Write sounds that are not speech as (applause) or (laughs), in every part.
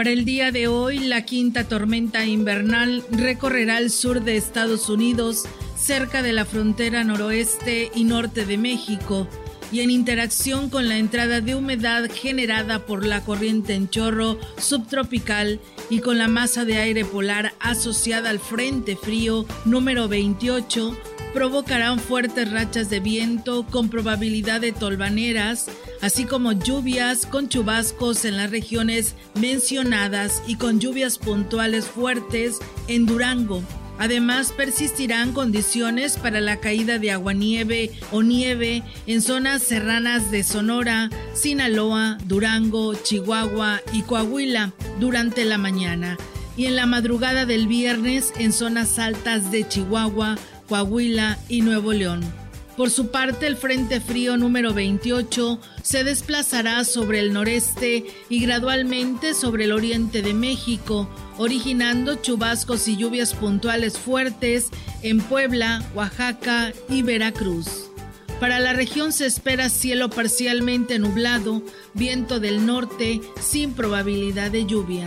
Para el día de hoy, la quinta tormenta invernal recorrerá el sur de Estados Unidos, cerca de la frontera noroeste y norte de México, y en interacción con la entrada de humedad generada por la corriente en chorro subtropical y con la masa de aire polar asociada al Frente Frío número 28, provocarán fuertes rachas de viento con probabilidad de tolvaneras, así como lluvias con chubascos en las regiones mencionadas y con lluvias puntuales fuertes en Durango. Además, persistirán condiciones para la caída de aguanieve o nieve en zonas serranas de Sonora, Sinaloa, Durango, Chihuahua y Coahuila durante la mañana y en la madrugada del viernes en zonas altas de Chihuahua, Coahuila y Nuevo León. Por su parte, el Frente Frío número 28 se desplazará sobre el noreste y gradualmente sobre el oriente de México, originando chubascos y lluvias puntuales fuertes en Puebla, Oaxaca y Veracruz. Para la región se espera cielo parcialmente nublado, viento del norte sin probabilidad de lluvia.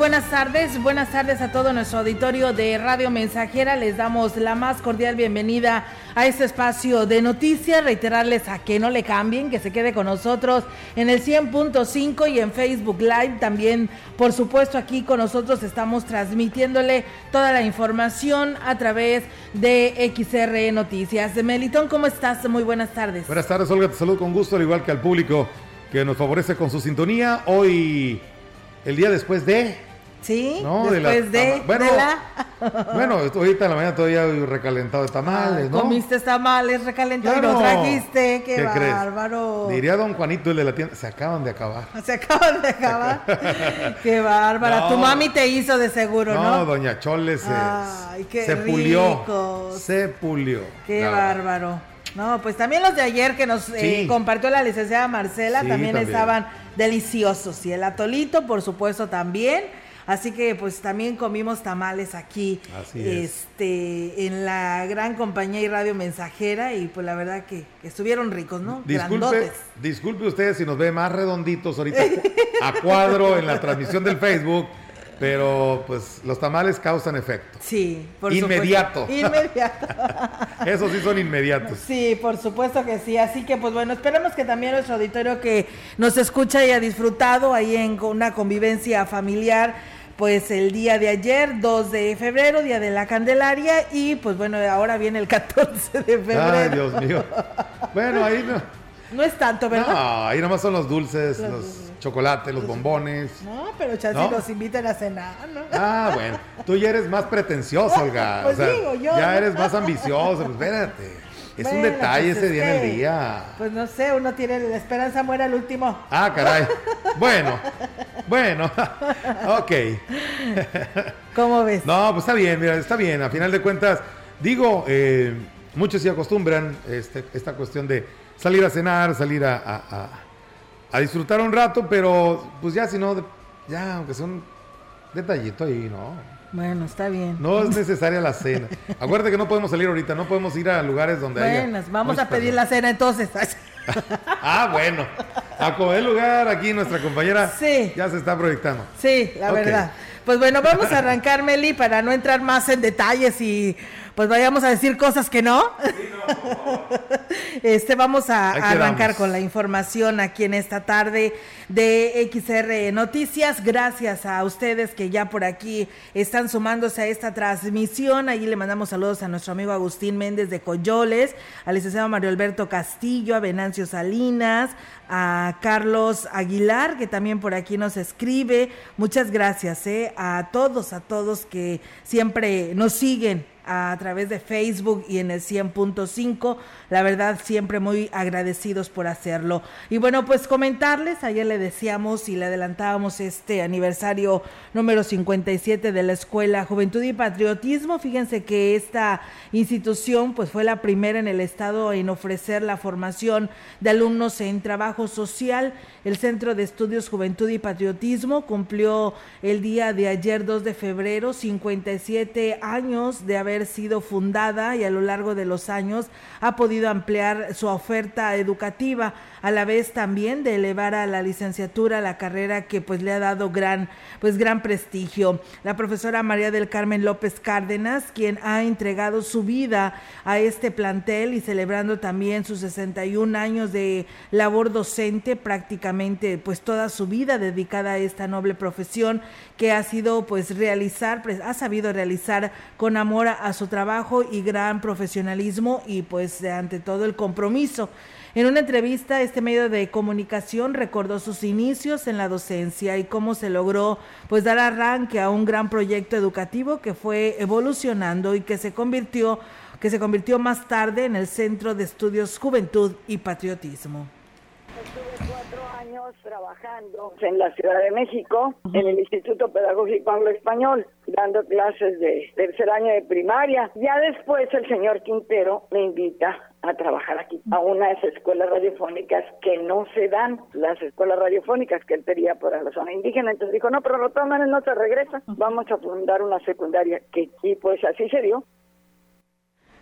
Buenas tardes. Buenas tardes a todo nuestro auditorio de Radio Mensajera. Les damos la más cordial bienvenida a este espacio de noticias. Reiterarles a que no le cambien, que se quede con nosotros en el 100.5 y en Facebook Live. También, por supuesto, aquí con nosotros estamos transmitiéndole toda la información a través de XR Noticias. Melitón, ¿cómo estás? Muy buenas tardes. Buenas tardes, Olga. Te saludo con gusto, al igual que al público que nos favorece con su sintonía. Hoy el día después de. Sí, después de, bueno, de la... (laughs) bueno, ahorita en la mañana todavía recalentado de tamales, ¿no? Comiste tamales recalentados y los trajiste, qué, bárbaro. Diría don Juanito, el de la tienda, se acaban de acabar. (laughs) Se acaban de acabar. (laughs) qué bárbara. Tu mami te hizo de seguro, ¿no? No, doña Chole se, Ay, qué se pulió. Se pulió. Qué bárbaro. No, pues también los de ayer que nos eh, compartió la licenciada Marcela también, estaban deliciosos. Y el atolito, por supuesto, también. Así que pues también comimos tamales aquí este en la gran compañía y radio mensajera y pues la verdad que, estuvieron ricos, ¿no? Disculpe, disculpe usted si nos ve más redonditos ahorita a cuadro en la transmisión del Facebook pero pues los tamales causan efecto. Sí, por Inmediato. Inmediato. (laughs) Esos sí son inmediatos. Sí, por supuesto que sí. Así que pues bueno, esperemos que también nuestro auditorio que nos escucha y ha disfrutado ahí en una convivencia familiar pues el día de ayer, 2 de febrero, día de la Candelaria, y pues bueno, ahora viene el (laughs) 14 de febrero. Ay, Dios mío. Bueno, ahí no. No es tanto, ¿verdad? No, ahí nomás son los dulces, los chocolate, los bombones. No, pero chance nos invitan a cenar, ¿no? Ah, bueno. Tú ya eres más pretencioso, (laughs) Olga. pues digo, yo. Ya eres más ambicioso. Pues espérate. Es un detalle pues ese día en el día. Pues no sé, uno tiene la esperanza muera el último. Ah, caray. (laughs) Bueno, bueno, (laughs) ok. ¿Cómo ves? No, pues está bien, mira, está bien. A final de cuentas, digo, eh, muchos se acostumbran este, esta cuestión de salir a cenar, salir a a disfrutar un rato, pero pues ya si no, ya aunque sea un detallito ahí, ¿no? Bueno, está bien. No es necesaria la cena. Acuérdate que no podemos salir ahorita, no podemos ir a lugares donde bueno, vamos a pedir la cena entonces. (laughs) ah, bueno. A comer lugar aquí nuestra compañera sí. ya se está proyectando. Sí, la verdad. Pues bueno, vamos a arrancar, Meli, para no entrar más en detalles y pues vayamos a decir cosas que no. (laughs) este, vamos a, arrancar con la información aquí en esta tarde de XR Noticias. Gracias a ustedes que ya por aquí están sumándose a esta transmisión. Allí le mandamos saludos a nuestro amigo Agustín Méndez de Coyoles, al licenciado Mario Alberto Castillo, a Venancio Salinas, a Carlos Aguilar, que también por aquí nos escribe. Muchas gracias eh, a todos, a todos que siempre nos siguen a través de Facebook y en el 100.5. La verdad, siempre muy agradecidos por hacerlo. Y bueno, pues comentarles, ayer le decíamos y le adelantábamos este aniversario número 57 de la Escuela Juventud y Patriotismo. Fíjense que esta institución pues fue la primera en el estado en ofrecer la formación de alumnos en trabajo social. El Centro de Estudios Juventud y Patriotismo cumplió el día de ayer 2 de febrero 57 años de haber sido fundada y a lo largo de los años ha podido ampliar su oferta educativa, a la vez también de elevar a la licenciatura la carrera que pues le ha dado gran pues gran prestigio. La profesora María del Carmen López Cárdenas, quien ha entregado su vida a este plantel y celebrando también sus 61 años de labor docente, prácticamente pues toda su vida dedicada a esta noble profesión que ha sido pues realizar, ha sabido realizar con amor a su trabajo y gran profesionalismo y pues ante todo el compromiso. En una entrevista, este medio de comunicación recordó sus inicios en la docencia y cómo se logró pues dar arranque a un gran proyecto educativo que fue evolucionando y que se convirtió que se convirtió más tarde en el Centro de Estudios Juventud y Patriotismo trabajando en la Ciudad de México, en el Instituto Pedagógico Anglo-Español, dando clases de tercer año de primaria. Ya después el señor Quintero me invita a trabajar aquí, a unas escuelas radiofónicas que no se dan, las escuelas radiofónicas que él tenía para la zona indígena. Entonces dijo, no, pero maneras no se regresa, vamos a fundar una secundaria que, y pues así se dio.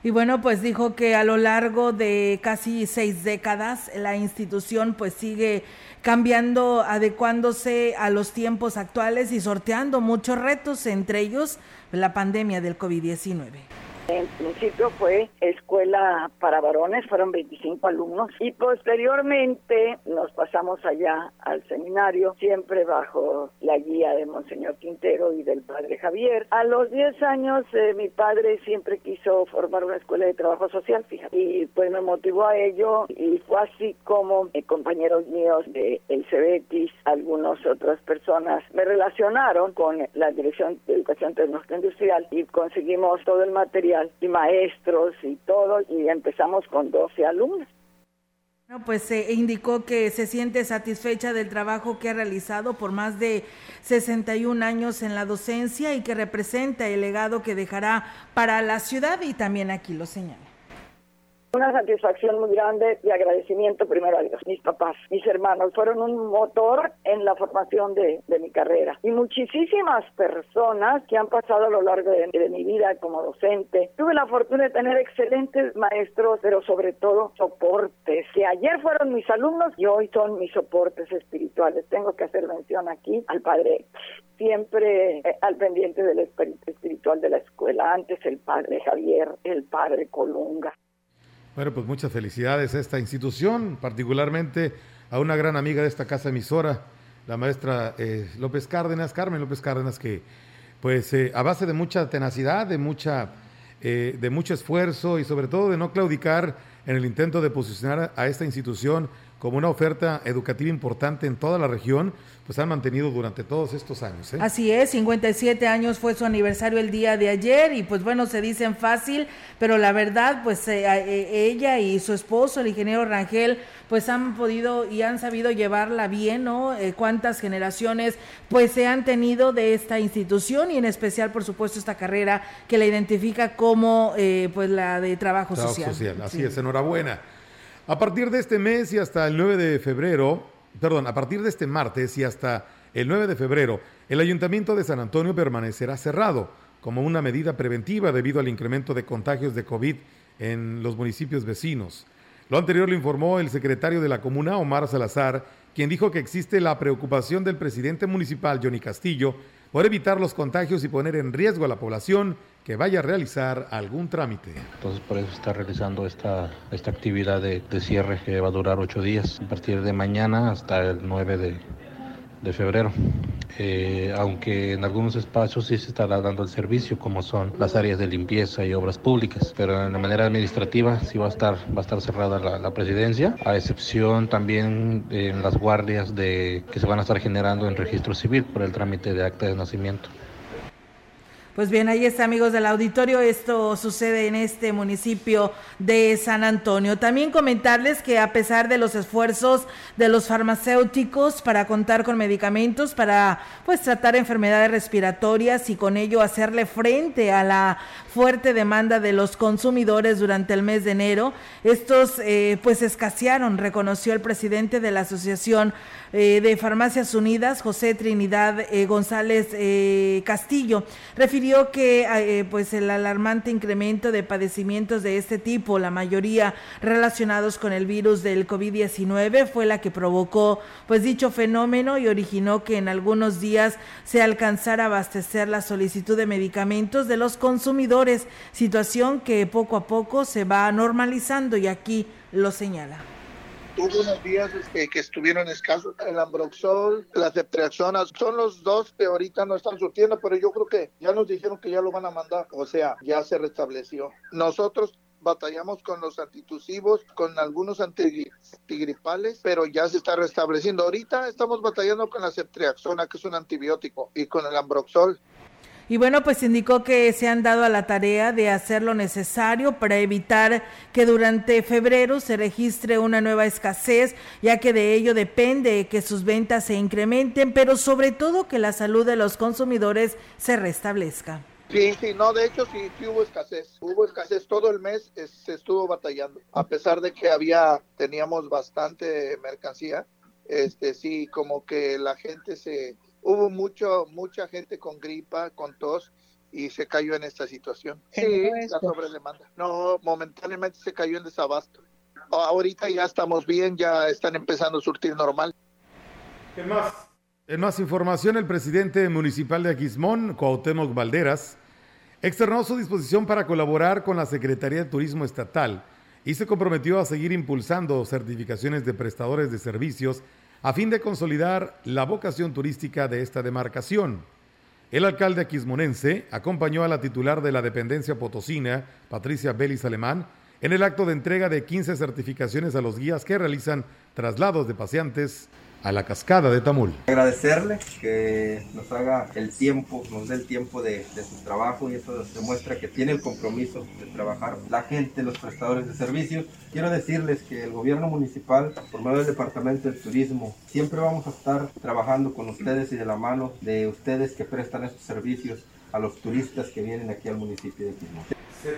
Y bueno, pues dijo que a lo largo de casi seis décadas la institución pues sigue cambiando, adecuándose a los tiempos actuales y sorteando muchos retos, entre ellos la pandemia del COVID-19. En principio fue escuela para varones, fueron 25 alumnos y posteriormente nos pasamos allá al seminario, siempre bajo la guía de Monseñor Quintero y del padre Javier. A los 10 años eh, mi padre siempre quiso formar una escuela de trabajo social, fíjate, y pues me motivó a ello y fue así como eh, compañeros míos de el Cebetis, algunas otras personas me relacionaron con la Dirección de Educación Tecnológica Industrial y conseguimos todo el material y maestros y todo, y empezamos con 12 alumnos. Bueno, pues se indicó que se siente satisfecha del trabajo que ha realizado por más de 61 años en la docencia y que representa el legado que dejará para la ciudad y también aquí lo señala. Una satisfacción muy grande y agradecimiento primero a Dios. Mis papás, mis hermanos fueron un motor en la formación de, mi carrera. Y muchísimas personas que han pasado a lo largo de, de, mi vida como docente. Tuve la fortuna de tener excelentes maestros, pero sobre todo soportes, que ayer fueron mis alumnos y hoy son mis soportes espirituales. Tengo que hacer mención aquí al padre siempre eh, al pendiente del espiritual de la escuela. Antes el padre Javier, el padre Colunga. Bueno, pues muchas felicidades a esta institución, particularmente a una gran amiga de esta casa emisora, la maestra eh, López Cárdenas, Carmen López Cárdenas, que pues eh, a base de mucha tenacidad, de mucha eh, de mucho esfuerzo y sobre todo de no claudicar en el intento de posicionar a esta institución como una oferta educativa importante en toda la región, pues han mantenido durante todos estos años. ¿eh? Así es, 57 años fue su aniversario el día de ayer y pues bueno, se dicen fácil, pero la verdad, pues eh, eh, ella y su esposo, el ingeniero Rangel, pues han podido y han sabido llevarla bien, ¿no? cuántas generaciones pues se han tenido de esta institución y en especial, por supuesto, esta carrera que la identifica como pues la de trabajo, trabajo social. Así es, enhorabuena. A partir de este mes y hasta el 9 de febrero, perdón, a partir de este martes y hasta el 9 de febrero, el Ayuntamiento de San Antonio permanecerá cerrado como una medida preventiva debido al incremento de contagios de COVID en los municipios vecinos. Lo anterior lo informó el secretario de la comuna, Omar Salazar, quien dijo que existe la preocupación del presidente municipal, Johnny Castillo, por evitar los contagios y poner en riesgo a la población que vaya a realizar algún trámite. Entonces por eso está realizando esta, esta actividad de, cierre que va a durar ocho días, a partir de mañana hasta el 9 de, de febrero. Eh, aunque en algunos espacios sí se estará dando el servicio, como son las áreas de limpieza y obras públicas, pero en la manera administrativa sí va a estar, va a estar cerrada la, la presidencia, a excepción también en las guardias de, que se van a estar generando en registro civil por el trámite de acta de nacimiento. Pues bien, ahí está, amigos del auditorio. Esto sucede en este municipio de San Antonio. También comentarles que a pesar de los esfuerzos de los farmacéuticos para contar con medicamentos para pues tratar enfermedades respiratorias y con ello hacerle frente a la fuerte demanda de los consumidores durante el mes de enero, estos eh, pues escasearon, reconoció el presidente de la Asociación eh, de Farmacias Unidas, José Trinidad eh, González eh, Castillo, refirió que pues el alarmante incremento de padecimientos de este tipo, la mayoría relacionados con el virus del COVID-19, fue la que provocó pues dicho fenómeno y originó que en algunos días se alcanzara a abastecer la solicitud de medicamentos de los consumidores, situación que poco a poco se va normalizando y aquí lo señala hubo unos días este, que estuvieron escasos. El Ambroxol, la Ceftriaxona, son los dos que ahorita no están surtiendo, pero yo creo que ya nos dijeron que ya lo van a mandar. O sea, ya se restableció. Nosotros batallamos con los antitusivos, con algunos antigripales, pero ya se está restableciendo. Ahorita estamos batallando con la ceftriaxona, que es un antibiótico, y con el ambroxol. Y bueno, pues indicó que se han dado a la tarea de hacer lo necesario para evitar que durante febrero se registre una nueva escasez, ya que de ello depende que sus ventas se incrementen, pero sobre todo que la salud de los consumidores se restablezca. Sí, sí, no, de hecho sí, hubo escasez, hubo escasez todo el mes, es, se estuvo batallando, a pesar de que había, teníamos bastante mercancía, este sí, como que la gente se, hubo mucho, mucha gente con gripa, con tos y se cayó en esta situación. Sí, la sobredemanda. No, momentáneamente se cayó en desabasto. Ahorita ya estamos bien, ya están empezando a surtir normal. En más, en más información, el presidente municipal de Aquismón, Cuauhtémoc Valderas, externó su disposición para colaborar con la Secretaría de Turismo Estatal y se comprometió a seguir impulsando certificaciones de prestadores de servicios a fin de consolidar la vocación turística de esta demarcación. El alcalde aquismonense acompañó a la titular de la dependencia potosina, Patricia Belis Alemán, en el acto de entrega de 15 certificaciones a los guías que realizan traslados de paseantes a la cascada de Tamul. Agradecerle que nos haga el tiempo, nos dé el tiempo de, de, su trabajo y eso demuestra que tiene el compromiso de trabajar. La gente, los prestadores de servicios. Quiero decirles que el gobierno municipal, por medio del Departamento del Turismo, siempre vamos a estar trabajando con ustedes y de la mano de ustedes que prestan estos servicios a los turistas que vienen aquí al municipio de Quismón. Se,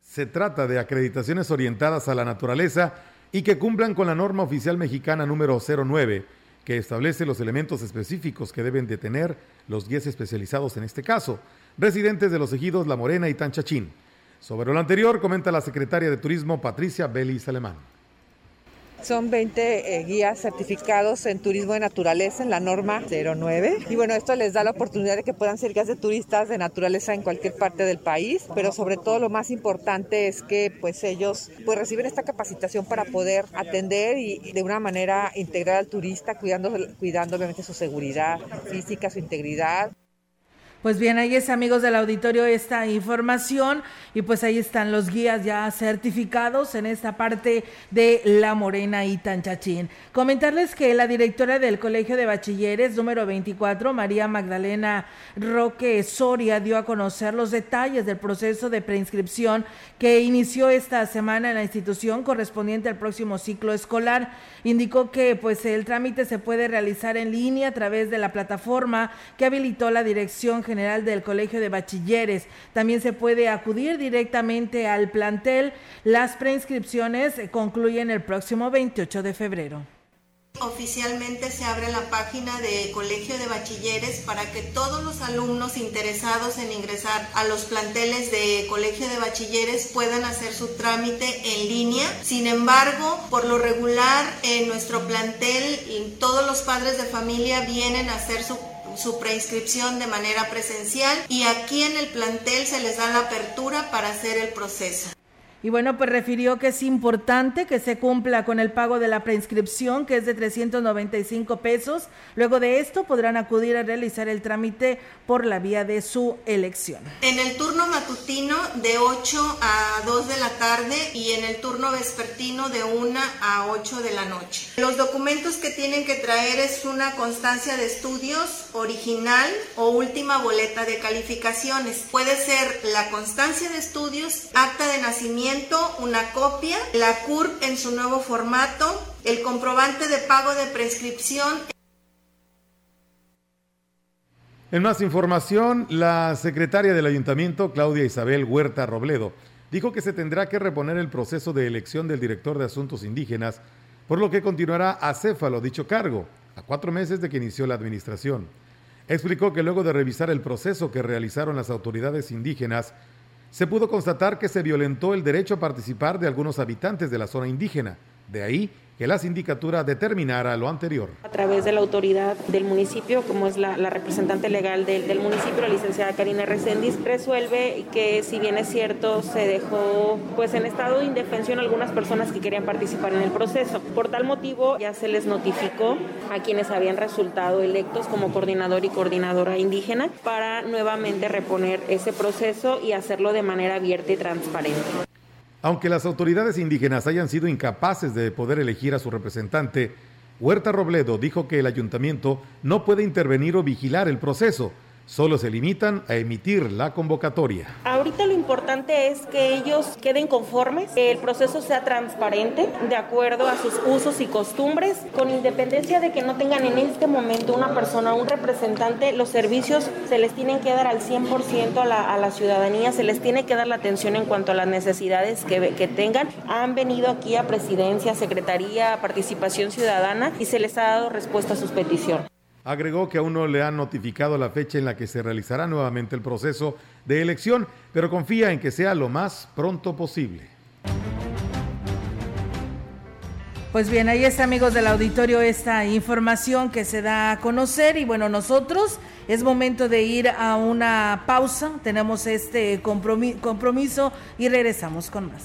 se trata de acreditaciones orientadas a la naturaleza y que cumplan con la norma oficial mexicana número 09, que establece los elementos específicos que deben de tener los guías especializados en este caso, residentes de los ejidos La Morena y Tanchachín. Sobre lo anterior, comenta la secretaria de Turismo Patricia Belis Alemán. Son 20 eh, guías certificados en turismo de naturaleza en la norma 09. Y bueno, esto les da la oportunidad de que puedan ser guías de turistas de naturaleza en cualquier parte del país, pero sobre todo lo más importante es que pues ellos pues reciben esta capacitación para poder atender y, de una manera integrar al turista, cuidando, cuidando obviamente su seguridad física, su integridad. Pues bien, ahí es amigos del auditorio esta información y pues ahí están los guías ya certificados en esta parte de La Morena y Tanchachín. Comentarles que la directora del Colegio de Bachilleres número 24, María Magdalena Roque Soria, dio a conocer los detalles del proceso de preinscripción que inició esta semana en la institución correspondiente al próximo ciclo escolar. Indicó que pues el trámite se puede realizar en línea a través de la plataforma que habilitó la Dirección General del Colegio de Bachilleres. También se puede acudir directamente al plantel. Las preinscripciones concluyen el próximo 28 de febrero. Oficialmente se abre la página de Colegio de Bachilleres para que todos los alumnos interesados en ingresar a los planteles de Colegio de Bachilleres puedan hacer su trámite en línea. Sin embargo, por lo regular en nuestro plantel todos los padres de familia vienen a hacer su su preinscripción de manera presencial y aquí en el plantel se les da la apertura para hacer el proceso. Y bueno, pues refirió que es importante que se cumpla con el pago de la preinscripción, que es de 395 pesos. Luego de esto podrán acudir a realizar el trámite por la vía de su elección. En el turno matutino de 8 a 2 de la tarde y en el turno vespertino de 1 a 8 de la noche. Los documentos que tienen que traer es una constancia de estudios original o última boleta de calificaciones. Puede ser la constancia de estudios, acta de nacimiento, una copia, la CURP en su nuevo formato, el comprobante de pago de prescripción. En más información, la secretaria del ayuntamiento, Claudia Isabel Huerta Robledo, dijo que se tendrá que reponer el proceso de elección del director de asuntos indígenas, por lo que continuará acéfalo dicho cargo, a cuatro meses de que inició la administración. Explicó que luego de revisar el proceso que realizaron las autoridades indígenas, se pudo constatar que se violentó el derecho a participar de algunos habitantes de la zona indígena. De ahí que la sindicatura determinara lo anterior. A través de la autoridad del municipio, como es la, representante legal del, municipio, la licenciada Karina Reséndiz, resuelve que si bien es cierto, se dejó pues en estado de indefensión algunas personas que querían participar en el proceso. Por tal motivo ya se les notificó a quienes habían resultado electos como coordinador y coordinadora indígena para nuevamente reponer ese proceso y hacerlo de manera abierta y transparente. Aunque las autoridades indígenas hayan sido incapaces de poder elegir a su representante, Huerta Robledo dijo que el ayuntamiento no puede intervenir o vigilar el proceso, solo se limitan a emitir la convocatoria. Ahorita lo importante es que ellos queden conformes, que el proceso sea transparente, de acuerdo a sus usos y costumbres, con independencia de que no tengan en este momento una persona, un representante, los servicios se les tienen que dar al 100% a la, a la ciudadanía, se les tiene que dar la atención en cuanto a las necesidades que, que tengan. Han venido aquí a presidencia, secretaría, participación ciudadana y se les ha dado respuesta a sus peticiones. Agregó que aún no le han notificado la fecha en la que se realizará nuevamente el proceso de elección, pero confía en que sea lo más pronto posible. Pues bien, ahí está amigos del auditorio esta información que se da a conocer y bueno, nosotros es momento de ir a una pausa, tenemos este compromiso y regresamos con más.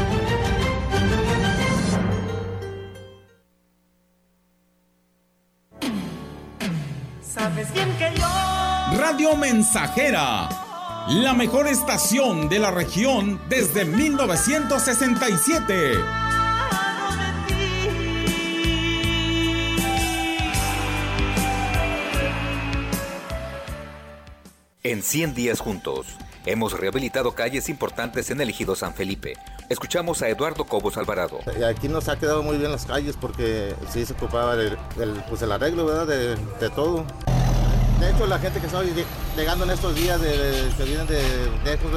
Radio Mensajera, la mejor estación de la región desde 1967. En 100 días juntos, hemos rehabilitado calles importantes en el ejido San Felipe. Escuchamos a Eduardo Cobos Alvarado. Aquí nos ha quedado muy bien las calles porque sí se ocupaba el, pues el arreglo ¿verdad? De, de todo. De hecho, la gente que está llegando en estos días de, que vienen de lejos,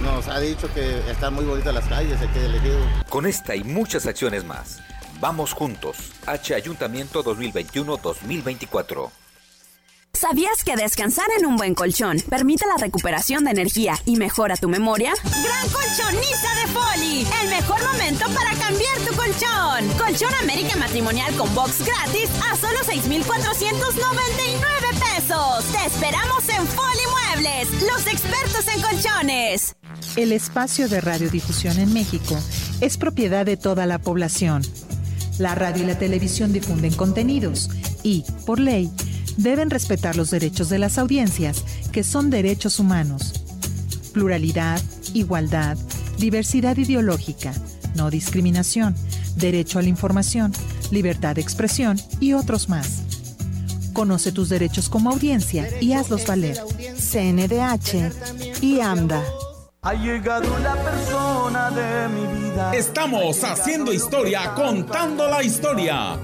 nos ha dicho que están muy bonitas las calles aquí de elegido. Con esta y muchas acciones más, vamos juntos. H Ayuntamiento 2021-2024. ¿Sabías que descansar en un buen colchón permite la recuperación de energía y mejora tu memoria? Gran colchonista de Foli, el mejor momento para cambiar tu colchón. Colchón América Matrimonial con box gratis a solo 6,499 pesos. Te esperamos en Foli Muebles, los expertos en colchones. El espacio de radiodifusión en México es propiedad de toda la población. La radio y la televisión difunden contenidos y, por ley, deben respetar los derechos de las audiencias, que son derechos humanos. Pluralidad, igualdad, diversidad ideológica, no discriminación, derecho a la información, libertad de expresión y otros más. Conoce tus derechos como audiencia y hazlos valer. CNDH y anda. Ha llegado la persona de mi vida. Estamos haciendo historia, contando la historia.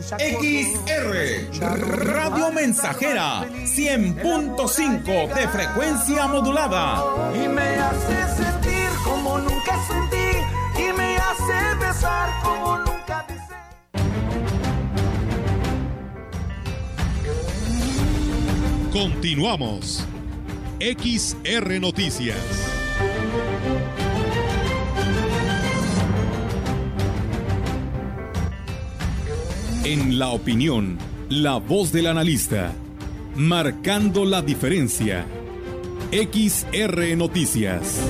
XR Radio Mensajera 100.5 de frecuencia modulada. Y me hace sentir como nunca sentí. Y me hace besar como nunca besé. Continuamos. XR Noticias. En la opinión, la voz del analista, marcando la diferencia. XR Noticias.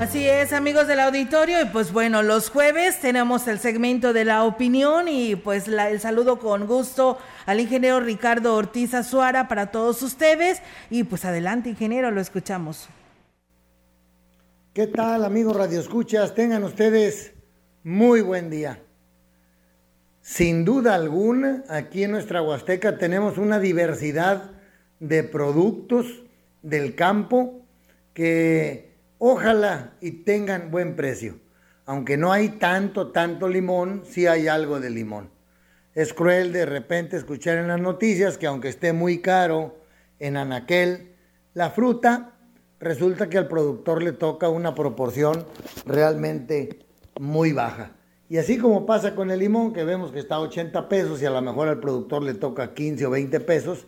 Así es, amigos del auditorio, y pues bueno, los jueves tenemos el segmento de la opinión y pues la, el saludo con gusto al ingeniero Ricardo Ortiz Azuara para todos ustedes y pues adelante, ingeniero, lo escuchamos. ¿Qué tal, amigos Radio Escuchas? Tengan ustedes muy buen día. Sin duda alguna, aquí en nuestra Huasteca tenemos una diversidad de productos del campo que ojalá y tengan buen precio. Aunque no hay tanto, tanto limón, sí hay algo de limón. Es cruel de repente escuchar en las noticias que aunque esté muy caro en Anaquel, la fruta resulta que al productor le toca una proporción realmente muy baja. Y así como pasa con el limón, que vemos que está a 80 pesos y a lo mejor al productor le toca 15 o 20 pesos,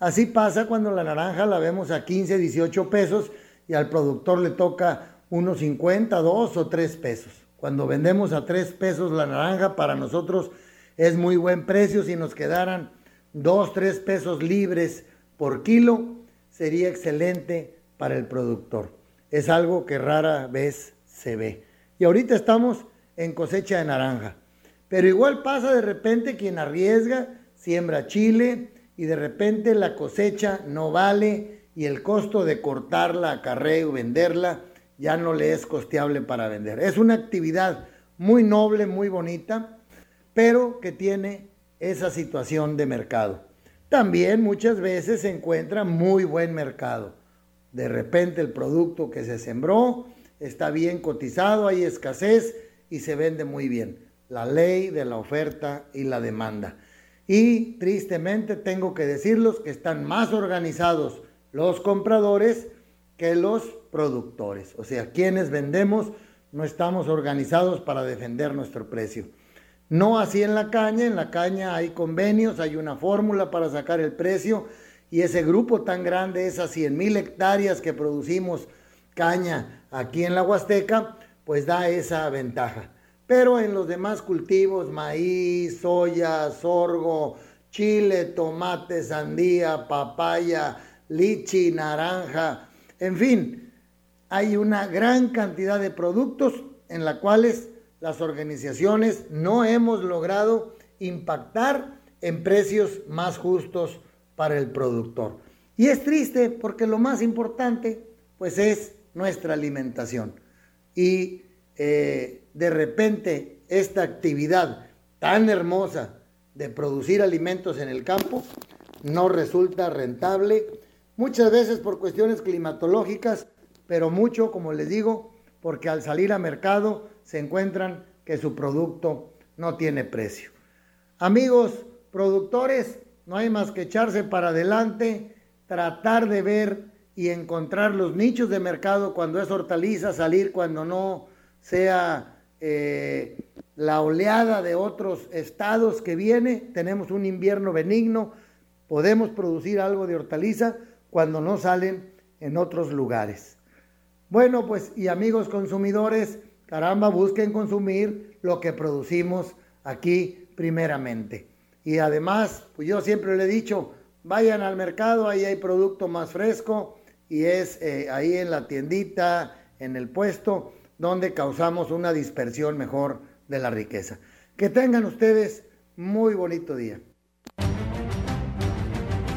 así pasa cuando la naranja la vemos a 15, 18 pesos y al productor le toca unos 50, 2 o 3 pesos. Cuando vendemos a 3 pesos la naranja, para nosotros es muy buen precio. Si nos quedaran 2, 3 pesos libres por kilo, sería excelente para el productor. Es algo que rara vez se ve. Y ahorita estamos en cosecha de naranja. Pero igual pasa de repente quien arriesga, siembra chile y de repente la cosecha no vale y el costo de cortarla, acarreo, venderla, ya no le es costeable para vender. Es una actividad muy noble, muy bonita, pero que tiene esa situación de mercado. También muchas veces se encuentra muy buen mercado. De repente el producto que se sembró está bien cotizado, hay escasez y se vende muy bien. La ley de la oferta y la demanda. Y tristemente tengo que decirlos que están más organizados los compradores que los productores. O sea, quienes vendemos no estamos organizados para defender nuestro precio. No así en la caña, en la caña hay convenios, hay una fórmula para sacar el precio y ese grupo tan grande, esas 100 mil hectáreas que producimos caña aquí en la Huasteca, pues da esa ventaja. Pero en los demás cultivos, maíz, soya, sorgo, chile, tomate, sandía, papaya, lichi, naranja, en fin, hay una gran cantidad de productos en la cuales las organizaciones no hemos logrado impactar en precios más justos para el productor. Y es triste porque lo más importante pues es nuestra alimentación. Y eh, de repente esta actividad tan hermosa de producir alimentos en el campo no resulta rentable muchas veces por cuestiones climatológicas, pero mucho, como les digo, porque al salir a mercado se encuentran que su producto no tiene precio. Amigos productores, no hay más que echarse para adelante, tratar de ver y encontrar los nichos de mercado cuando es hortaliza, salir cuando no sea eh, la oleada de otros estados que viene, tenemos un invierno benigno, podemos producir algo de hortaliza, cuando no salen en otros lugares. Bueno, pues y amigos consumidores, caramba, busquen consumir lo que producimos aquí primeramente. Y además, pues yo siempre le he dicho, vayan al mercado, ahí hay producto más fresco y es eh, ahí en la tiendita, en el puesto, donde causamos una dispersión mejor de la riqueza. Que tengan ustedes muy bonito día.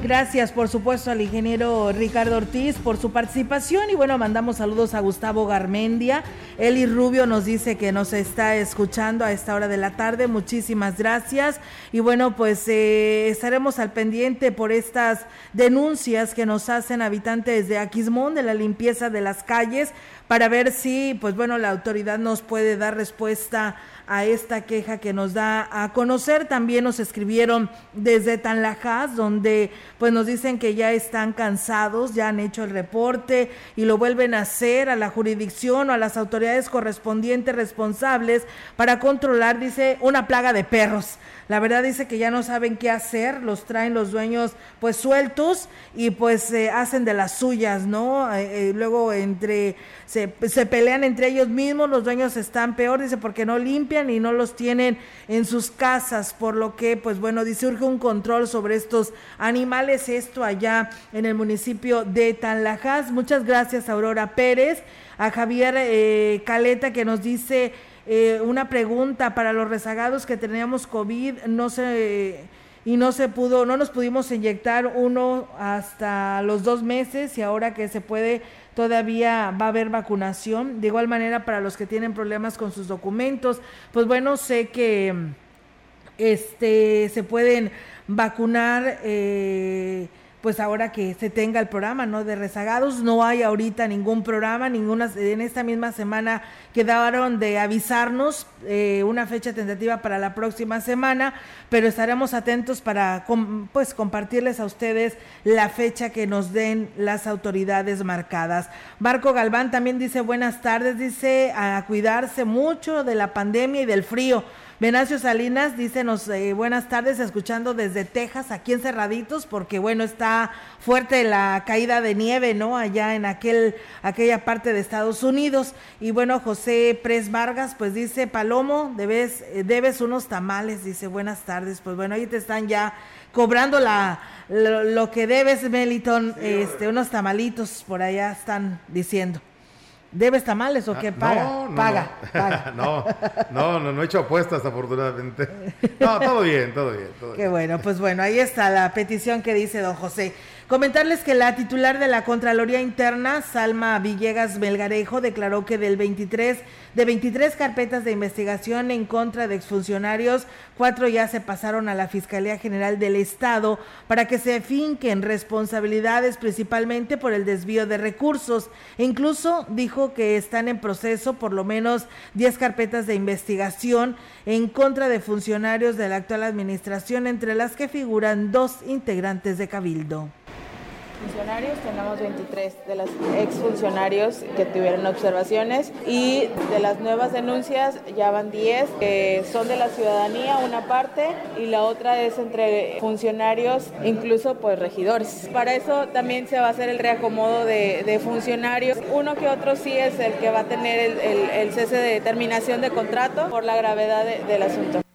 Gracias, por supuesto, al ingeniero Ricardo Ortiz por su participación y bueno, mandamos saludos a Gustavo Garmendia. Eli Rubio nos dice que nos está escuchando a esta hora de la tarde. Muchísimas gracias. Y bueno, pues eh, estaremos al pendiente por estas denuncias que nos hacen habitantes de Aquismón de la limpieza de las calles para ver si, pues bueno, la autoridad nos puede dar respuesta a esta queja que nos da a conocer. También nos escribieron desde Tanlajas, donde pues nos dicen que ya están cansados, ya han hecho el reporte y lo vuelven a hacer a la jurisdicción o a las autoridades correspondientes responsables para controlar, dice, una plaga de perros. La verdad dice que ya no saben qué hacer, los traen los dueños pues sueltos y pues eh, hacen de las suyas, ¿no? Eh, eh, luego entre se, pelean entre ellos mismos, los dueños están peor, dice, porque no limpian y no los tienen en sus casas, por lo que pues bueno, dice, urge un control sobre estos animales, esto allá en el municipio de Tanlajas. Muchas gracias Aurora Pérez, a Javier Caleta que nos dice eh, una pregunta para los rezagados que teníamos COVID, no se y no se pudo, no nos pudimos inyectar uno hasta los dos meses y ahora que se puede todavía va a haber vacunación. De igual manera para los que tienen problemas con sus documentos, pues bueno, sé que este se pueden vacunar eh, pues ahora que se tenga el programa, ¿no? De rezagados, no hay ahorita ningún programa, ninguna, en esta misma semana quedaron de avisarnos eh, una fecha tentativa para la próxima semana, pero estaremos atentos para, pues, compartirles a ustedes la fecha que nos den las autoridades marcadas. Barco Galván también dice buenas tardes, dice a cuidarse mucho de la pandemia y del frío. Venancio Salinas dice nos eh, buenas tardes, escuchando desde Texas, aquí en Cerraditos, porque bueno, está fuerte la caída de nieve, ¿no? Allá en aquel, aquella parte de Estados Unidos. Y bueno, José Pres Vargas, pues dice, Palomo, debes, eh, debes unos tamales, dice, buenas tardes. Pues bueno, ahí te están ya cobrando la, lo, que debes, Meliton, este, unos tamalitos, por allá están diciendo. ¿Debes tamales o ah, qué? Paga, no, no, paga, no. (laughs) paga. no, no, no, no he hecho apuestas afortunadamente. (laughs) No, todo bien, todo bien. Todo qué bueno, pues bueno, ahí está la petición que dice don José. Comentarles que la titular de la Contraloría Interna, Salma Villegas Melgarejo, declaró que del 23 de 23 carpetas de investigación en contra de exfuncionarios, cuatro ya se pasaron a la Fiscalía General del Estado para que se finquen responsabilidades principalmente por el desvío de recursos. E incluso dijo que están en proceso por lo menos 10 carpetas de investigación en contra de funcionarios de la actual administración, entre las que figuran dos integrantes de Cabildo funcionarios, tenemos 23 de los exfuncionarios que tuvieron observaciones y de las nuevas denuncias ya van 10 que son de la ciudadanía una parte y la otra es entre funcionarios, incluso pues regidores. Para eso también se va a hacer el reacomodo de, funcionarios. Uno que otro sí es el que va a tener el, cese de terminación de contrato por la gravedad del asunto.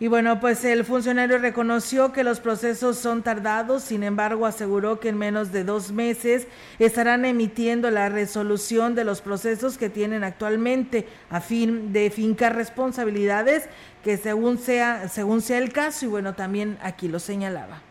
Y bueno, pues el funcionario reconoció que los procesos son tardados, sin embargo aseguró que en menos de dos meses estarán emitiendo la resolución de los procesos que tienen actualmente a fin de fincar responsabilidades que según sea, según sea el caso, y bueno, también aquí lo señalaba.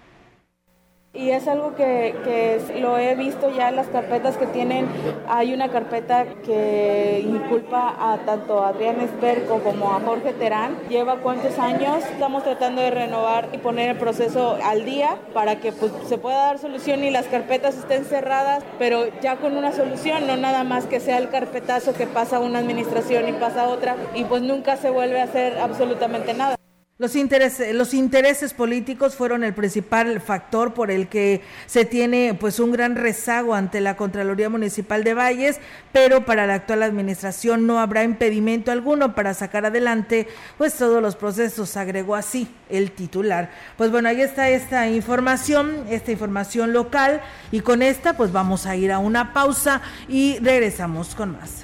Y es algo que, que, lo he visto ya en las carpetas que tienen. Hay una carpeta que inculpa a tanto a Adrián Esperco como a Jorge Terán. Lleva cuántos años. Estamos tratando de renovar y poner el proceso al día para que pues, se pueda dar solución y las carpetas estén cerradas, pero ya con una solución, no nada más que sea el carpetazo que pasa una administración y pasa otra y pues nunca se vuelve a hacer absolutamente nada. Los intereses, los intereses políticos fueron el principal factor por el que se tiene pues un gran rezago ante la Contraloría Municipal de Valles, pero para la actual administración no habrá impedimento alguno para sacar adelante pues todos los procesos, agregó así el titular. Pues bueno, ahí está esta información, esta información local y con esta pues vamos a ir a una pausa y regresamos con más.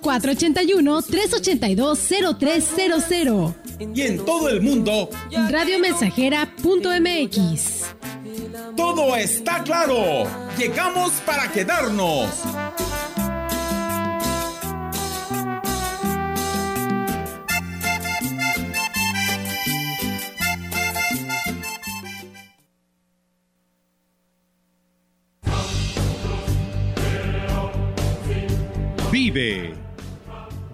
481-382-0300. Y en todo el mundo, radiomensajera.mx. Todo está claro. Llegamos para quedarnos. Vive.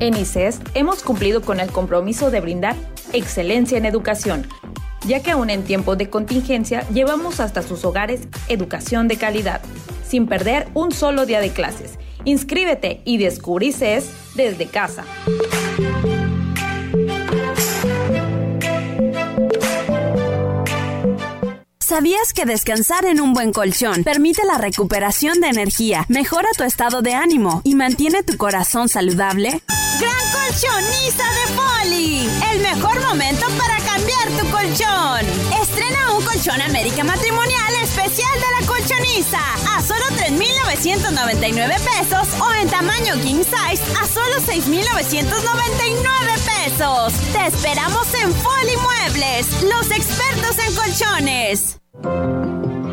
En ICES hemos cumplido con el compromiso de brindar excelencia en educación, ya que aún en tiempos de contingencia llevamos hasta sus hogares educación de calidad, sin perder un solo día de clases. Inscríbete y descubrí ICES desde casa. ¿Sabías que descansar en un buen colchón permite la recuperación de energía, mejora tu estado de ánimo y mantiene tu corazón saludable? Gran Colchonista de Poli. El mejor momento para cambiar tu colchón. Estrena un colchón América Matrimonial especial de la colchonista a solo 3,999 pesos o en tamaño king size a solo 6,999 pesos. Te esperamos en Poli Muebles, los expertos en colchones.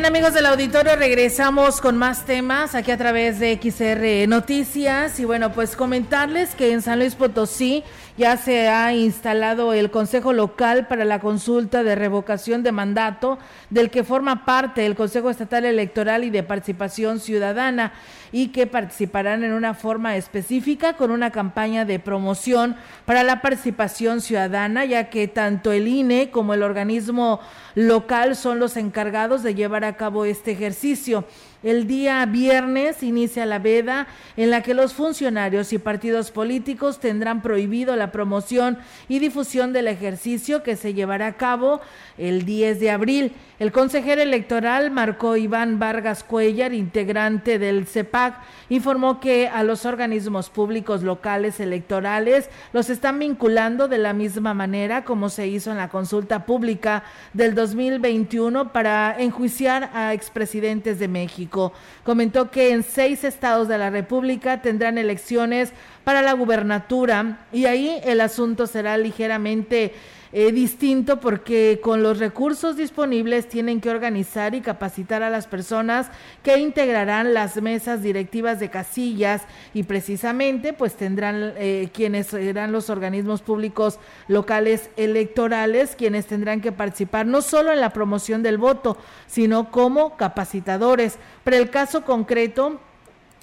Bien, amigos del auditorio, regresamos con más temas aquí a través de XR Noticias. Y bueno, pues comentarles que en San Luis Potosí ya se ha instalado el Consejo Local para la consulta de revocación de mandato, del que forma parte el Consejo Estatal Electoral y de Participación Ciudadana y que participarán en una forma específica con una campaña de promoción para la participación ciudadana, ya que tanto el INE como el organismo local son los encargados de llevar a cabo este ejercicio. El día viernes inicia la veda en la que los funcionarios y partidos políticos tendrán prohibido la promoción y difusión del ejercicio que se llevará a cabo el 10 de abril. El consejero electoral Marco Iván Vargas Cuellar, integrante del CEPAC, informó que a los organismos públicos locales electorales los están vinculando de la misma manera como se hizo en la consulta pública del 2021 para enjuiciar a expresidentes de México. Comentó que en seis estados de la República tendrán elecciones para la gubernatura y ahí el asunto será ligeramente eh, distinto porque con los recursos disponibles tienen que organizar y capacitar a las personas que integrarán las mesas directivas de casillas y precisamente pues tendrán eh, quienes serán los organismos públicos locales electorales quienes tendrán que participar no solo en la promoción del voto sino como capacitadores. Pero el caso concreto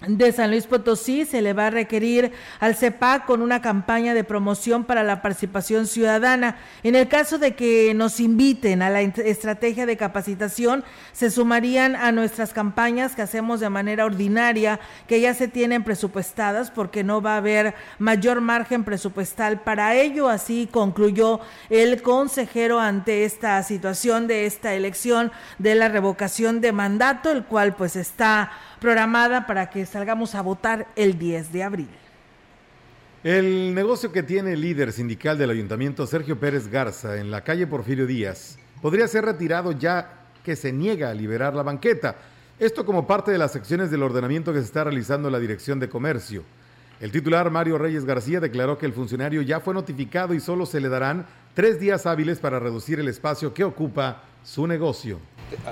de San Luis Potosí se le va a requerir al CEPAC con una campaña de promoción para la participación ciudadana. En el caso de que nos inviten a la estrategia de capacitación, se sumarían a nuestras campañas que hacemos de manera ordinaria, que ya se tienen presupuestadas porque no va a haber mayor margen presupuestal para ello. Así concluyó el consejero ante esta situación de esta elección de la revocación de mandato, el cual pues está programada para que salgamos a votar el 10 de abril. El negocio que tiene el líder sindical del ayuntamiento, Sergio Pérez Garza, en la calle Porfirio Díaz, podría ser retirado ya que se niega a liberar la banqueta. Esto como parte de las acciones del ordenamiento que se está realizando en la Dirección de Comercio. El titular Mario Reyes García declaró que el funcionario ya fue notificado y solo se le darán tres días hábiles para reducir el espacio que ocupa su negocio.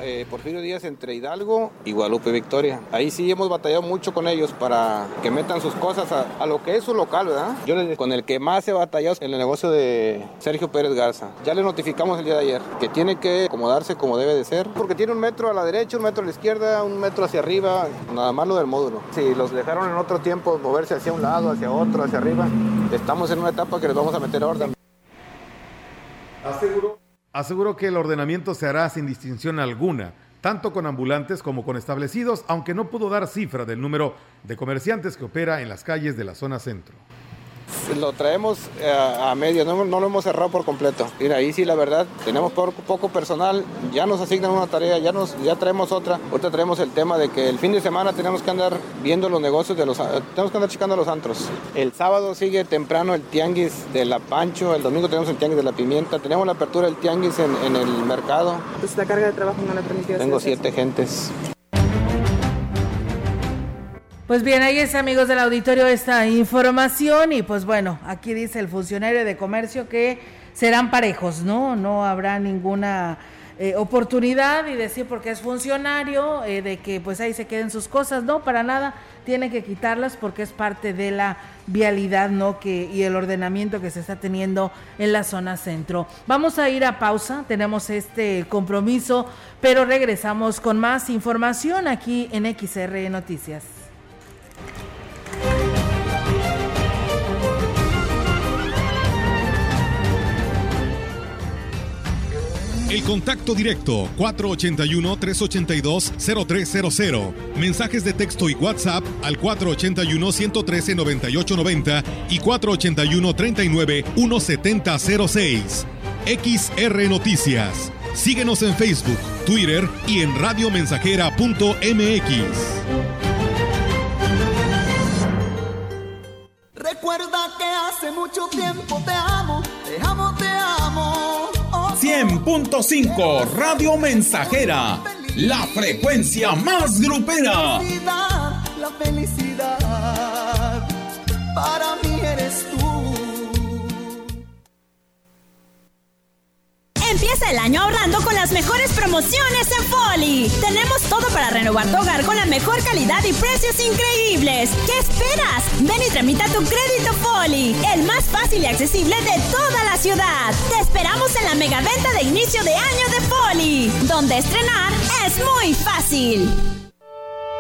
Eh, Porfirio Díaz entre Hidalgo y Guadalupe Victoria. Ahí sí hemos batallado mucho con ellos para que metan sus cosas a, lo que es su local, ¿verdad? Yo con el que más he batallado en el negocio de Sergio Pérez Garza. Ya le notificamos el día de ayer que tiene que acomodarse como debe de ser, porque tiene un metro a la derecha, un metro a la izquierda, un metro hacia arriba, nada más lo del módulo. Si los dejaron en otro tiempo moverse hacia un lado, hacia otro, hacia arriba, estamos en una etapa que les vamos a meter orden. Aseguró que el ordenamiento se hará sin distinción alguna, tanto con ambulantes como con establecidos, aunque no pudo dar cifra del número de comerciantes que opera en las calles de la zona centro lo traemos eh, a, medio, no, lo hemos cerrado por completo. Mira, ahí sí la verdad, tenemos poco, personal, ya nos asignan una tarea, ya nos ya traemos otra. Ahorita traemos el tema de que el fin de semana tenemos que andar viendo los negocios de los tenemos que andar checando los antros. El sábado sigue temprano el tianguis de la Pancho, el domingo tenemos el tianguis de la Pimienta, tenemos la apertura del tianguis en, el mercado. Pues la carga de trabajo no le permitió Tengo siete gentes. Pues bien, ahí es amigos del auditorio esta información y pues bueno, aquí dice el funcionario de comercio que serán parejos, ¿no? No habrá ninguna eh, oportunidad y decir porque es funcionario eh, de que pues ahí se queden sus cosas, no, para nada, tiene que quitarlas porque es parte de la vialidad, ¿no? Que, y el ordenamiento que se está teniendo en la zona centro. Vamos a ir a pausa, tenemos este compromiso, pero regresamos con más información aquí en XR Noticias. El contacto directo 481-382-0300. Mensajes de texto y WhatsApp al 481-113-9890 y 481-39-1706. XR Noticias. Síguenos en Facebook, Twitter y en radiomensajera.mx. Recuerda que hace mucho tiempo te amo, te amo, te amo. 100.5 Radio Mensajera, la frecuencia más grupera. La felicidad, para mí Empieza el año ahorrando con las mejores promociones en Foli. Tenemos todo para renovar tu hogar con la mejor calidad y precios increíbles. ¿Qué esperas? Ven y tramita tu crédito Foli, el más fácil y accesible de toda la ciudad. Te esperamos en la mega venta de inicio de año de Foli, donde estrenar es muy fácil.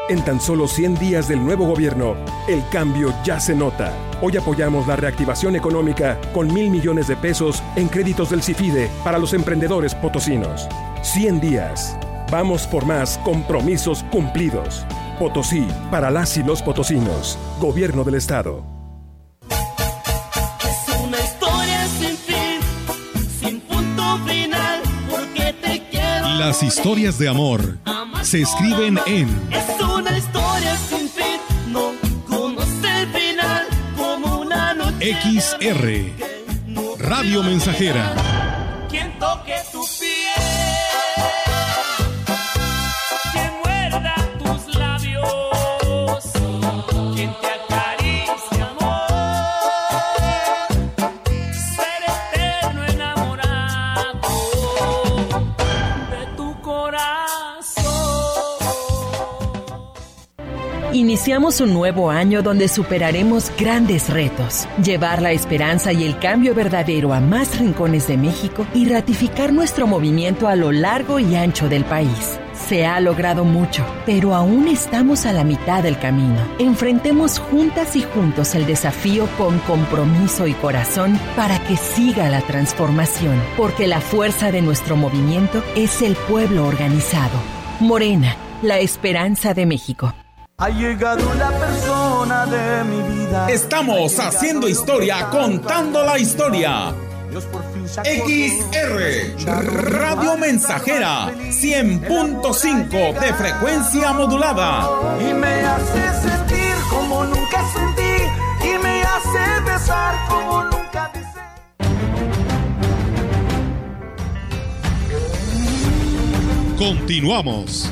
En tan solo 100 días del nuevo gobierno, el cambio ya se nota. Hoy apoyamos la reactivación económica con mil millones de pesos en créditos del CIFIDE para los emprendedores potosinos. 100 días. Vamos por más compromisos cumplidos. Potosí, para las y los potosinos. Gobierno del Estado. Es una historia sin fin, sin punto final, porque te quiero. Las historias de amor se escriben en una historia sin fin, no conoce el final, como una noche. XR Radio Mensajera. Iniciamos un nuevo año donde superaremos grandes retos, llevar la esperanza y el cambio verdadero a más rincones de México y ratificar nuestro movimiento a lo largo y ancho del país. Se ha logrado mucho, pero aún estamos a la mitad del camino. Enfrentemos juntas y juntos el desafío con compromiso y corazón para que siga la transformación, porque la fuerza de nuestro movimiento es el pueblo organizado. Morena, la esperanza de México. Ha llegado la persona de mi vida. Estamos haciendo historia, contando la historia. XR Radio Mensajera 100.5 de frecuencia modulada. Y me hace sentir como nunca sentí. Y me hace besar como nunca besé. Continuamos.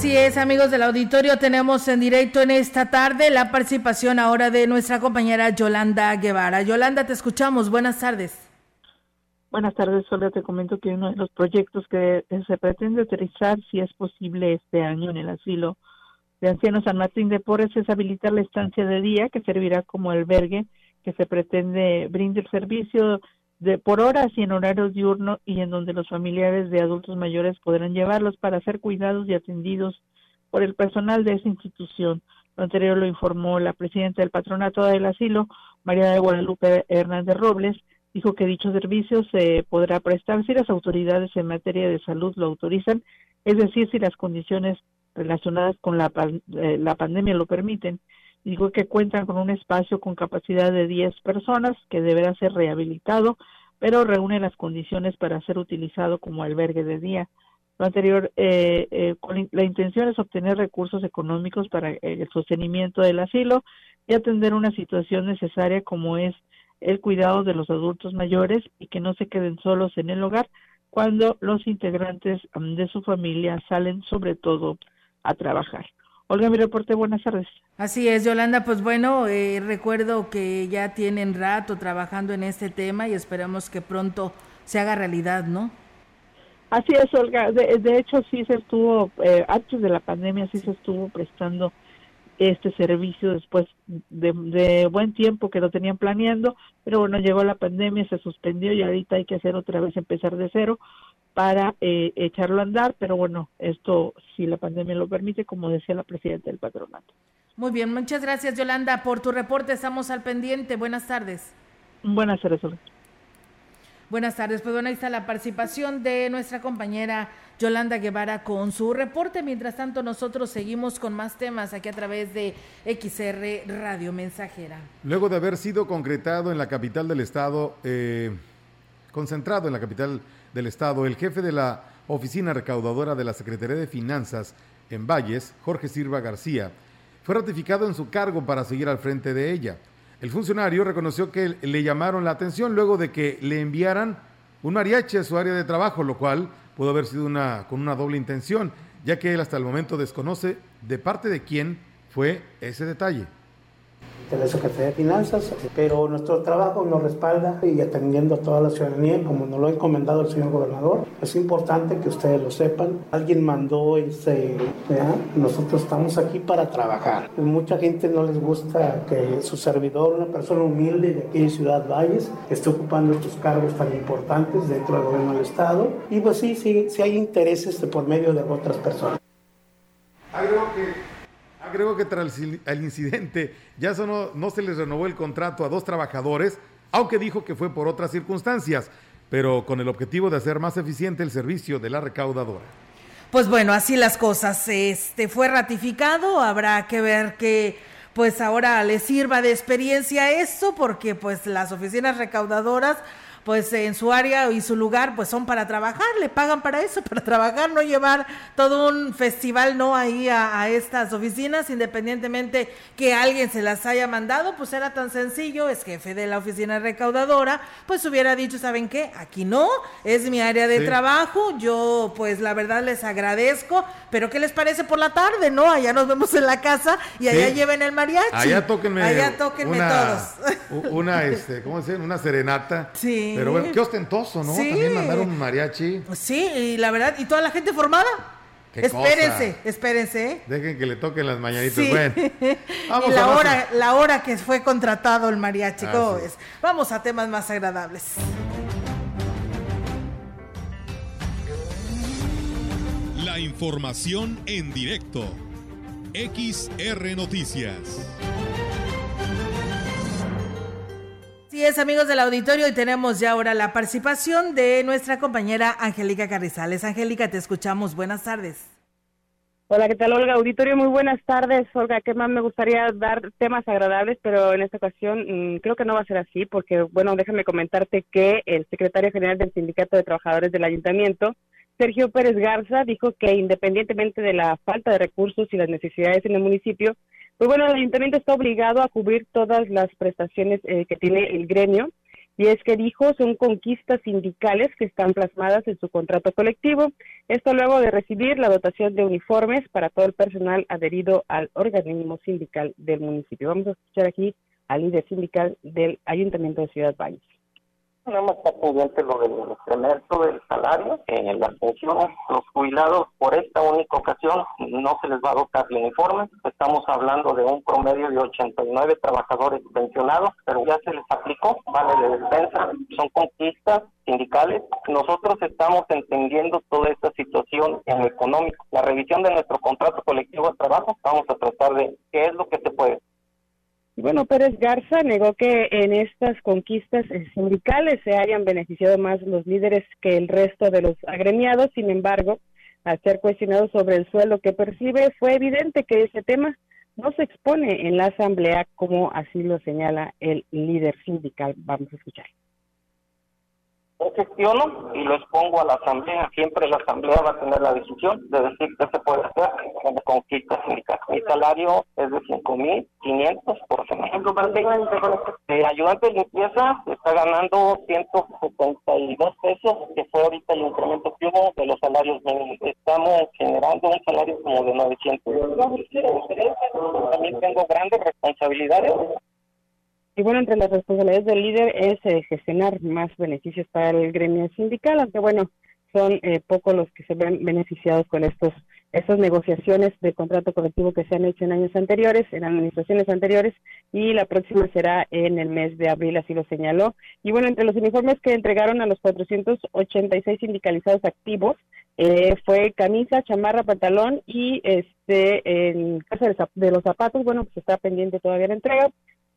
Así es, amigos del auditorio, tenemos en directo en esta tarde la participación ahora de nuestra compañera Yolanda Guevara. Yolanda, te escuchamos. Buenas tardes. Buenas tardes, solo te comento que uno de los proyectos que se pretende utilizar, si es posible, este año en el asilo de ancianos San Martín de Porres es habilitar la estancia de día que servirá como albergue que se pretende brinde el servicio de por horas y en horarios diurnos y en donde los familiares de adultos mayores podrán llevarlos para ser cuidados y atendidos por el personal de esa institución. Lo anterior lo informó la presidenta del patronato del asilo, María de Guadalupe Hernández Robles, dijo que dicho servicio se podrá prestar si las autoridades en materia de salud lo autorizan, es decir, si las condiciones relacionadas con la, eh, la pandemia lo permiten. Dijo que cuentan con un espacio con capacidad de 10 personas que deberá ser rehabilitado, pero reúne las condiciones para ser utilizado como albergue de día. Lo anterior, eh, eh, la intención es obtener recursos económicos para el sostenimiento del asilo y atender una situación necesaria como es el cuidado de los adultos mayores y que no se queden solos en el hogar cuando los integrantes mm, de su familia salen sobre todo a trabajar. Olga, mi reporte, buenas tardes. Así es, Yolanda, pues bueno, eh, recuerdo que ya tienen rato trabajando en este tema y esperamos que pronto se haga realidad, ¿no? Así es, Olga. De, de hecho, sí se estuvo, eh, antes de la pandemia, sí se estuvo prestando este servicio después de, de buen tiempo que lo tenían planeando, pero bueno, llegó la pandemia, se suspendió y ahorita hay que hacer otra vez empezar de cero para eh, echarlo a andar, pero bueno, esto si la pandemia lo permite, como decía la presidenta del patronato. Muy bien, muchas gracias, Yolanda, por tu reporte. Estamos al pendiente. Buenas tardes. Buenas tardes, Olga. Buenas tardes, pues bueno, ahí está la participación de nuestra compañera Yolanda Guevara con su reporte. Mientras tanto, nosotros seguimos con más temas aquí a través de XR Radio Mensajera. Luego de haber sido concretado en la capital del estado, eh, concentrado en la capital del estado, el jefe de la oficina recaudadora de la Secretaría de Finanzas, en Valles, Jorge Silva García, fue ratificado en su cargo para seguir al frente de ella. El funcionario reconoció que le llamaron la atención luego de que le enviaran un mariachi a su área de trabajo, lo cual pudo haber sido una, con una doble intención, ya que él hasta el momento desconoce de parte de quién fue ese detalle de la Secretaría de Finanzas, pero nuestro trabajo nos respalda y atendiendo a toda la ciudadanía, como nos lo ha encomendado el señor gobernador. Es importante que ustedes lo sepan. Alguien mandó ese, nosotros estamos aquí para trabajar. Mucha gente no les gusta que su servidor, una persona humilde de aquí de Ciudad Valles, esté ocupando estos cargos tan importantes dentro del gobierno del Estado. Y pues sí, sí, sí hay intereses por medio de otras personas. Algo que Creo que tras el incidente ya no, no se les renovó el contrato a dos trabajadores, aunque dijo que fue por otras circunstancias, pero con el objetivo de hacer más eficiente el servicio de la recaudadora. Pues bueno, así las cosas. Este fue ratificado, habrá que ver que pues ahora le sirva de experiencia eso, porque pues las oficinas recaudadoras pues en su área y su lugar pues son para trabajar, le pagan para eso, (laughs) para trabajar, no llevar todo un festival no ahí a, estas oficinas, independientemente que alguien se las haya mandado, pues era tan sencillo, es jefe de la oficina recaudadora, pues hubiera dicho, ¿saben qué? Aquí no, es mi área de trabajo, yo pues la verdad les agradezco, pero ¿qué les parece por la tarde? No, allá nos vemos en la casa y allá lleven el mariachi. Allá tóquenme. Allá tóquenme todos. Una, este, ¿cómo se Una serenata. Sí. Pero bueno, qué ostentoso, ¿no? También mandaron un mariachi. Sí, y la verdad, ¿y toda la gente formada? espérense, espérense. ¿eh? Dejen que le toquen las mañanitas. Bueno, (laughs) vamos y la hora, la hora que fue contratado el mariachi, ¿cómo es? Vamos a temas más agradables. La información en directo. XR Noticias. Sí es, amigos del auditorio, y tenemos ya ahora la participación de nuestra compañera Angélica Carrizales. Angélica, te escuchamos. Buenas tardes. Hola, ¿qué tal, Olga? Auditorio, muy buenas tardes. Olga, ¿qué más me gustaría dar temas agradables, pero en esta ocasión mm, creo que no va a ser así, porque, bueno, déjame comentarte que el secretario general del Sindicato de Trabajadores del Ayuntamiento, Sergio Pérez Garza, dijo que independientemente de la falta de recursos y las necesidades en el municipio, pues bueno, el ayuntamiento está obligado a cubrir todas las prestaciones eh, que tiene el gremio. Y es que dijo, son conquistas sindicales que están plasmadas en su contrato colectivo. Esto luego de recibir la dotación de uniformes para todo el personal adherido al organismo sindical del municipio. Vamos a escuchar aquí al líder sindical del Ayuntamiento de Ciudad Valles tenemos pendiente lo del incremento del salario, en las pensiones, los jubilados por esta única ocasión no se les va a dotar de uniformes, estamos hablando de un promedio de 89 trabajadores pensionados, pero ya se les aplicó, vale de defensa, son conquistas sindicales. Nosotros estamos entendiendo toda esta situación en económico. La revisión de nuestro contrato colectivo de trabajo, vamos a tratar de qué es lo que se puede bueno, Pérez Garza negó que en estas conquistas sindicales se hayan beneficiado más los líderes que el resto de los agremiados. Sin embargo, al ser cuestionado sobre el suelo que percibe, fue evidente que ese tema no se expone en la asamblea como así lo señala el líder sindical. Vamos a escuchar yo gestiono y lo expongo a la asamblea. Siempre la asamblea va a tener la decisión de decir qué se puede hacer con conquista sindical. Mi salario es de 5.500 por semana. El ayudante de limpieza está ganando 172 pesos, que fue ahorita el incremento que hubo de los salarios mínimos. Estamos generando un salario como de 900. También tengo grandes responsabilidades y bueno, entre las responsabilidades del líder es eh, gestionar más beneficios para el gremio sindical, aunque bueno, son eh, pocos los que se ven beneficiados con estos estas negociaciones de contrato colectivo que se han hecho en años anteriores, en administraciones anteriores, y la próxima será en el mes de abril, así lo señaló. Y bueno, entre los uniformes que entregaron a los 486 sindicalizados activos, eh, fue camisa, chamarra, pantalón y este en caso de los zapatos, bueno, pues está pendiente todavía la entrega,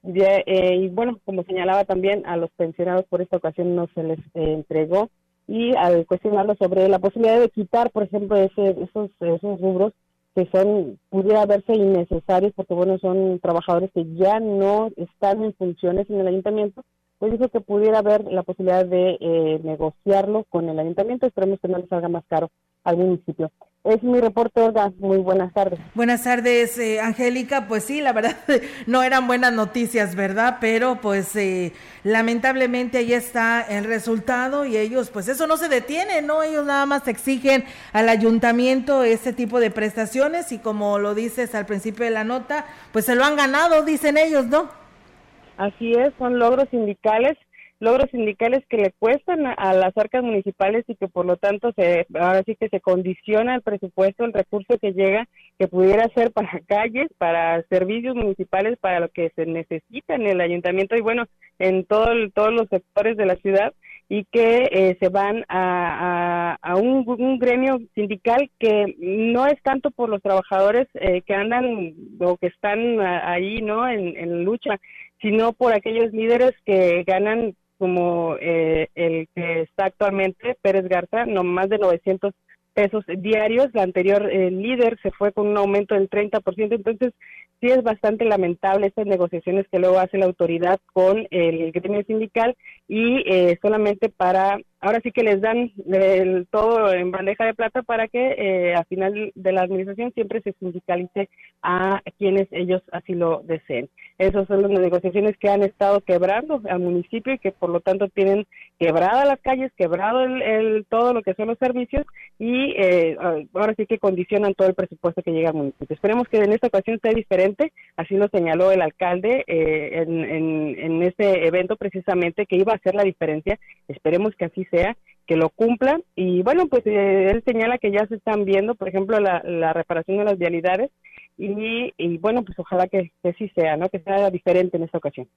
eh, y bueno, como señalaba también, a los pensionados por esta ocasión no se les eh, entregó. Y al cuestionarlo sobre la posibilidad de quitar, por ejemplo, ese, esos, esos rubros que son, pudiera verse innecesarios porque, bueno, son trabajadores que ya no están en funciones en el ayuntamiento, pues dijo que pudiera haber la posibilidad de eh, negociarlo con el ayuntamiento. Esperemos que no les salga más caro al municipio. Es mi reporte, Olga. Muy buenas tardes. Buenas tardes, eh, Angélica. Pues sí, la verdad, (laughs) no eran buenas noticias, ¿verdad? Pero pues eh, lamentablemente ahí está el resultado y ellos, pues eso no se detiene, ¿no? Ellos nada más exigen al ayuntamiento ese tipo de prestaciones y como lo dices al principio de la nota, pues se lo han ganado, dicen ellos, ¿no? Así es, son logros sindicales logros sindicales que le cuestan a, las arcas municipales y que por lo tanto se ahora sí que se condiciona el presupuesto, el recurso que llega, que pudiera ser para (laughs) calles, para servicios municipales, para lo que se necesita en el ayuntamiento y bueno, en todo todos los sectores de la ciudad y que eh, se van a, a, un, un, gremio sindical que no es tanto por los trabajadores eh, que andan o que están ahí no en lucha sino por aquellos líderes que ganan como eh, el que está actualmente, Pérez Garza, no más de 900 pesos diarios. La anterior eh, líder se fue con un aumento del 30%. Entonces, sí es bastante lamentable estas negociaciones que luego hace la autoridad con el gremio sindical y eh, solamente para ahora sí que les dan todo en bandeja de plata para que eh, al final de la administración siempre se sindicalice a quienes ellos así lo deseen. Esas son las negociaciones que han estado quebrando al municipio y que por lo tanto tienen quebradas las calles, quebrado el, todo lo que son los servicios y eh, ahora sí que condicionan todo el presupuesto que llega al municipio. Esperemos que en esta ocasión sea diferente, así lo señaló el alcalde eh, en, en, en este evento precisamente que iba a hacer la diferencia. Esperemos que así sea, que lo cumpla. Y bueno, pues eh, él señala que ya se están viendo, por ejemplo, la, la reparación de las vialidades y, y bueno, pues ojalá que, que sí sea, ¿no? Que sea diferente en esta ocasión.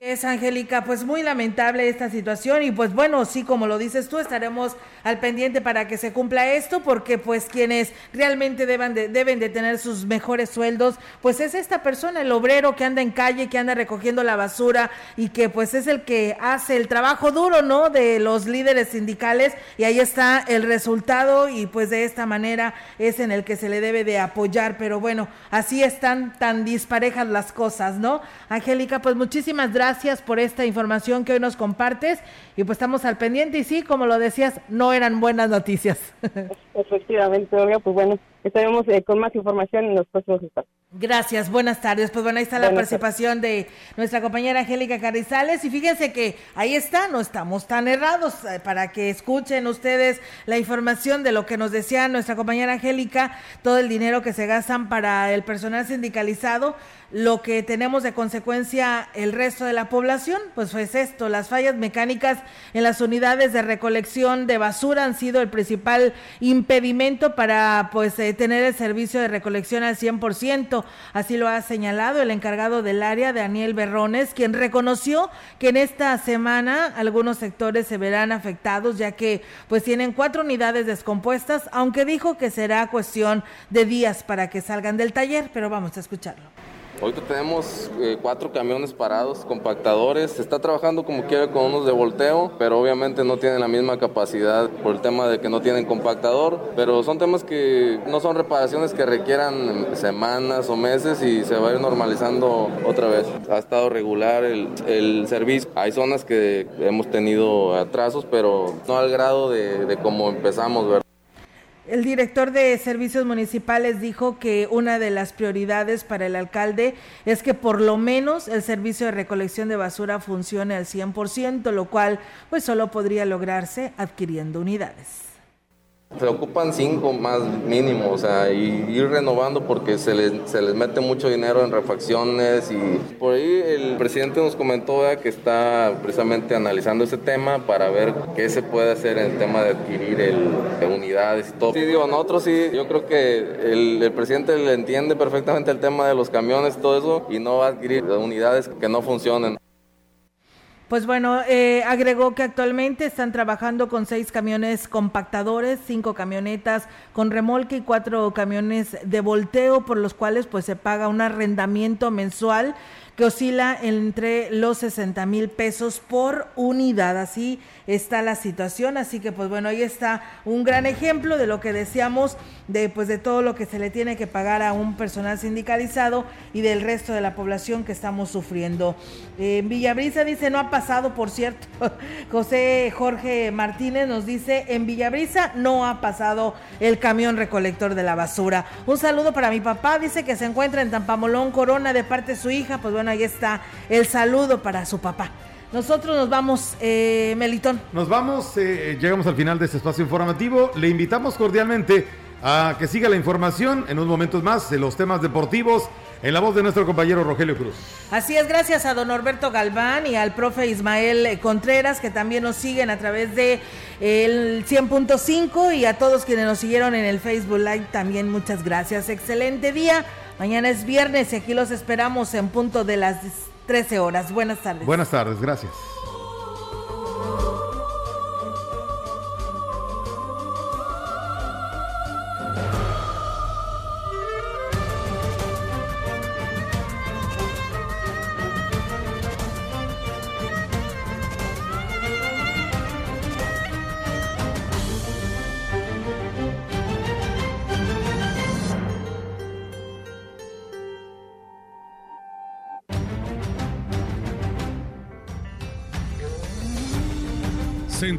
Es Angélica, pues muy lamentable esta situación y pues bueno, sí, como lo dices tú, estaremos al pendiente para que se cumpla esto porque pues quienes realmente deben de, tener sus mejores sueldos, pues es esta persona, el obrero que anda en calle, que anda recogiendo la basura y que pues es el que hace el trabajo duro, ¿no? De los líderes sindicales y ahí está el resultado y pues de esta manera es en el que se le debe de apoyar, pero bueno, así están tan disparejas las cosas, ¿no? Angélica, pues muchísimas gracias gracias por esta información que hoy nos compartes y pues estamos al pendiente y sí, como lo decías, no eran buenas noticias. (laughs) Efectivamente, Olga, pues bueno, estaremos eh, con más información en los próximos estados. Gracias, buenas tardes. Pues bueno, ahí está la participación de nuestra compañera Angélica Carrizales y fíjense que ahí está, no estamos tan errados eh, para que escuchen ustedes la información de lo que nos decía nuestra compañera Angélica, todo el dinero que se gastan para el personal sindicalizado, lo que tenemos de consecuencia el resto de la población, pues es esto, las fallas mecánicas en las unidades de recolección de basura han sido el principal impedimento para pues eh, tener el servicio de recolección al 100%. Así lo ha señalado el encargado del área, Daniel Berrones, quien reconoció que en esta semana algunos sectores se verán afectados ya que pues tienen cuatro unidades descompuestas, aunque dijo que será cuestión de días para que salgan del taller, pero vamos a escucharlo. Ahorita tenemos eh, cuatro camiones parados, compactadores. Se está trabajando como quiere con unos de volteo, pero obviamente no tienen la misma capacidad por el tema de que no tienen compactador. Pero son temas que no son reparaciones que requieran semanas o meses y se va a ir normalizando otra vez. Ha estado regular el, el servicio. Hay zonas que hemos tenido atrasos, pero no al grado de, de como empezamos, ¿verdad? El director de servicios municipales dijo que una de las prioridades para el alcalde es que por lo menos el servicio de recolección de basura funcione al 100%, lo cual pues solo podría lograrse adquiriendo unidades. Se ocupan cinco más mínimo, o sea, y ir renovando porque se les, se les mete mucho dinero en refacciones y por ahí el presidente nos comentó que está precisamente analizando ese tema para ver qué se puede hacer en el tema de adquirir el, unidades y todo. Sí, digo, nosotros sí, yo creo que el, el presidente le entiende perfectamente el tema de los camiones y todo eso y no va a adquirir unidades que no funcionen. Pues bueno, eh, agregó que actualmente están trabajando con seis camiones compactadores, cinco camionetas con remolque y cuatro camiones de volteo, por los cuales pues se paga un arrendamiento mensual que oscila entre los 60 mil pesos por unidad. Así está la situación. Así que, pues bueno, ahí está un gran ejemplo de lo que decíamos, de pues de todo lo que se le tiene que pagar a un personal sindicalizado y del resto de la población que estamos sufriendo. En Villabrisa dice, no ha pasado, por cierto, (laughs) José Jorge Martínez nos dice, en Villabrisa no ha pasado el camión recolector de la basura. Un saludo para mi papá, dice que se encuentra en Tampamolón, Corona, de parte de su hija. Pues bueno, ahí está el saludo para su papá. Nosotros nos vamos, eh, Melitón. Nos vamos, eh, llegamos al final de este espacio informativo. Le invitamos cordialmente a que siga la información en unos momentos más de los temas deportivos en la voz de nuestro compañero Rogelio Cruz. Así es, gracias a don Norberto Galván y al profe Ismael Contreras que también nos siguen a través de el 100.5 y a todos quienes nos siguieron en el Facebook Live también muchas gracias. Excelente día. Mañana es viernes y aquí los esperamos en punto de las 13 horas. Buenas tardes. Buenas tardes, gracias.